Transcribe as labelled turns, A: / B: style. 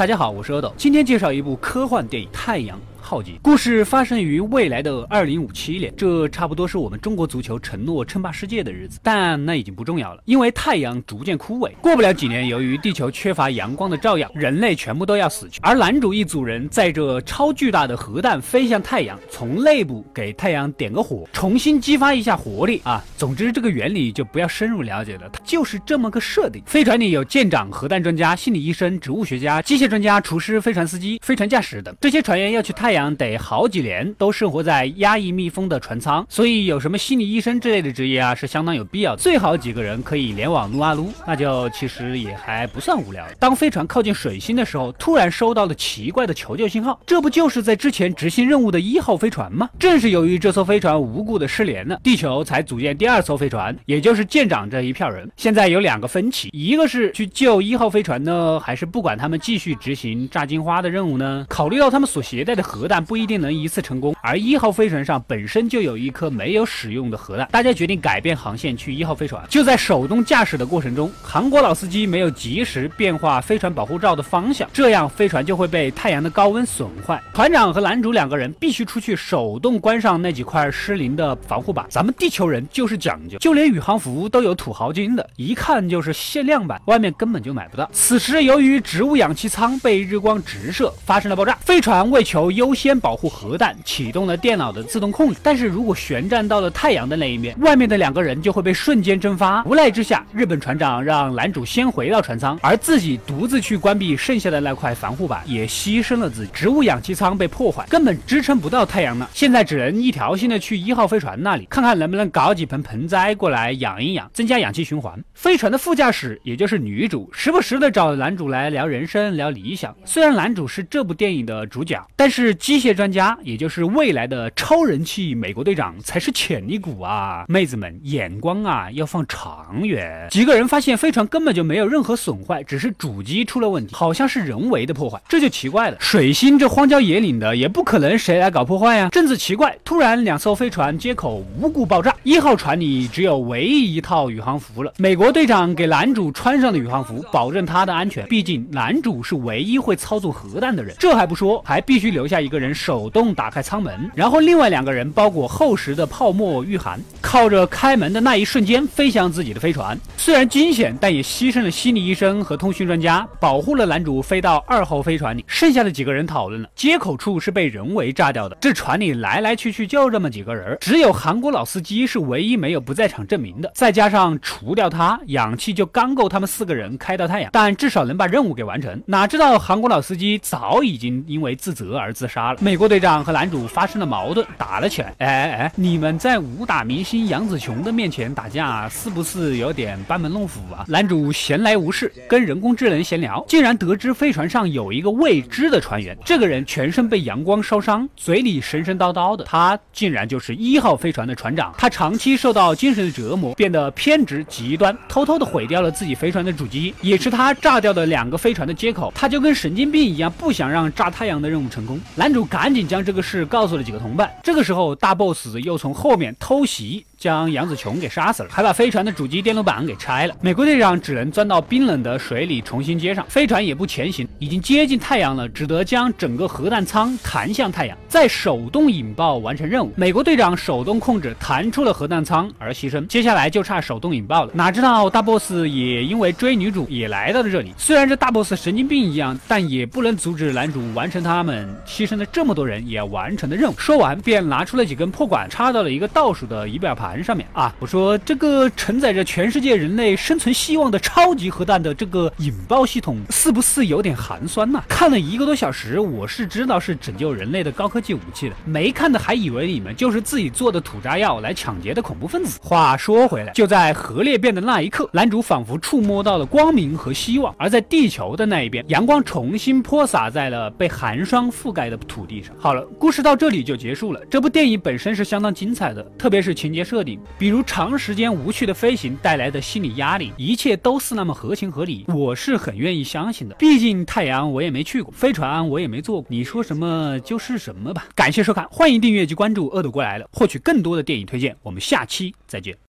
A: 大家好，我是阿斗，今天介绍一部科幻电影《太阳》。浩劫故事发生于未来的二零五七年，这差不多是我们中国足球承诺称霸世界的日子，但那已经不重要了，因为太阳逐渐枯萎，过不了几年，由于地球缺乏阳光的照耀，人类全部都要死去。而男主一组人载着超巨大的核弹飞向太阳，从内部给太阳点个火，重新激发一下活力啊！总之这个原理就不要深入了解了，它就是这么个设定。飞船里有舰长、核弹专家、心理医生、植物学家、机械专家、厨师、飞船司机、飞船驾驶等，这些船员要去太太阳。得好几年都生活在压抑密封的船舱，所以有什么心理医生之类的职业啊，是相当有必要的。最好几个人可以联网撸啊撸，那就其实也还不算无聊。当飞船靠近水星的时候，突然收到了奇怪的求救信号，这不就是在之前执行任务的一号飞船吗？正是由于这艘飞船无故的失联了，地球才组建第二艘飞船，也就是舰长这一票人。现在有两个分歧，一个是去救一号飞船呢，还是不管他们继续执行炸金花的任务呢？考虑到他们所携带的核核弹。不一定能一次成功，而一号飞船上本身就有一颗没有使用的核弹。大家决定改变航线去一号飞船。就在手动驾驶的过程中，韩国老司机没有及时变化飞船保护罩的方向，这样飞船就会被太阳的高温损坏。团长和男主两个人必须出去手动关上那几块失灵的防护板。咱们地球人就是讲究，就连宇航服都有土豪金的，一看就是限量版，外面根本就买不到。此时由于植物氧气舱被日光直射发生了爆炸，飞船为求优优先。保护核弹，启动了电脑的自动控制。但是如果旋转到了太阳的那一面，外面的两个人就会被瞬间蒸发。无奈之下，日本船长让男主先回到船舱，而自己独自去关闭剩下的那块防护板，也牺牲了自己。植物氧气舱被破坏，根本支撑不到太阳了。现在只能一条心的去一号飞船那里，看看能不能搞几盆盆栽过来养一养，增加氧气循环。飞船的副驾驶，也就是女主，时不时的找男主来聊人生、聊理想。虽然男主是这部电影的主角，但是机械。专家，也就是未来的超人气美国队长，才是潜力股啊！妹子们，眼光啊要放长远。几个人发现飞船根本就没有任何损坏，只是主机出了问题，好像是人为的破坏，这就奇怪了。水星这荒郊野岭的，也不可能谁来搞破坏呀。正子奇怪，突然两艘飞船接口无故爆炸。一号船里只有唯一一套宇航服了。美国队长给男主穿上的宇航服，保证他的安全。毕竟男主是唯一会操作核弹的人。这还不说，还必须留下一一个人。手动打开舱门，然后另外两个人包裹厚实的泡沫御寒，靠着开门的那一瞬间飞向自己的飞船。虽然惊险，但也牺牲了心理医生和通讯专家，保护了男主飞到二号飞船里。剩下的几个人讨论了，接口处是被人为炸掉的。这船里来来去去就这么几个人，只有韩国老司机是唯一没有不在场证明的。再加上除掉他，氧气就刚够他们四个人开到太阳，但至少能把任务给完成。哪知道韩国老司机早已经因为自责而自杀了。美国队长和男主发生了矛盾，打了起来。哎哎哎，你们在武打明星杨紫琼的面前打架，是不是有点班门弄斧啊？男主闲来无事，跟人工智能闲聊，竟然得知飞船上有一个未知的船员。这个人全身被阳光烧伤，嘴里神神叨叨的。他竟然就是一号飞船的船长。他长期受到精神的折磨，变得偏执极端，偷偷的毁掉了自己飞船的主机，也是他炸掉的两个飞船的接口。他就跟神经病一样，不想让炸太阳的任务成功。男男主。赶紧将这个事告诉了几个同伴。这个时候，大 boss 又从后面偷袭。将杨子琼给杀死了，还把飞船的主机电路板给拆了。美国队长只能钻到冰冷的水里重新接上。飞船也不前行，已经接近太阳了，只得将整个核弹舱弹向太阳，再手动引爆完成任务。美国队长手动控制弹出了核弹舱而牺牲。接下来就差手动引爆了。哪知道大 boss 也因为追女主也来到了这里。虽然这大 boss 神经病一样，但也不能阻止男主完成他们牺牲了这么多人也要完成的任务。说完便拿出了几根破管，插到了一个倒数的仪表盘。盘上面啊，我说这个承载着全世界人类生存希望的超级核弹的这个引爆系统，是不是有点寒酸呢？看了一个多小时，我是知道是拯救人类的高科技武器的，没看的还以为你们就是自己做的土炸药来抢劫的恐怖分子。话说回来，就在核裂变的那一刻，男主仿佛触摸到了光明和希望，而在地球的那一边，阳光重新泼洒在了被寒霜覆盖的土地上。好了，故事到这里就结束了。这部电影本身是相当精彩的，特别是情节设。比如长时间无趣的飞行带来的心理压力，一切都是那么合情合理，我是很愿意相信的。毕竟太阳我也没去过，飞船我也没坐过，你说什么就是什么吧。感谢收看，欢迎订阅及关注恶毒过来了，获取更多的电影推荐。我们下期再见。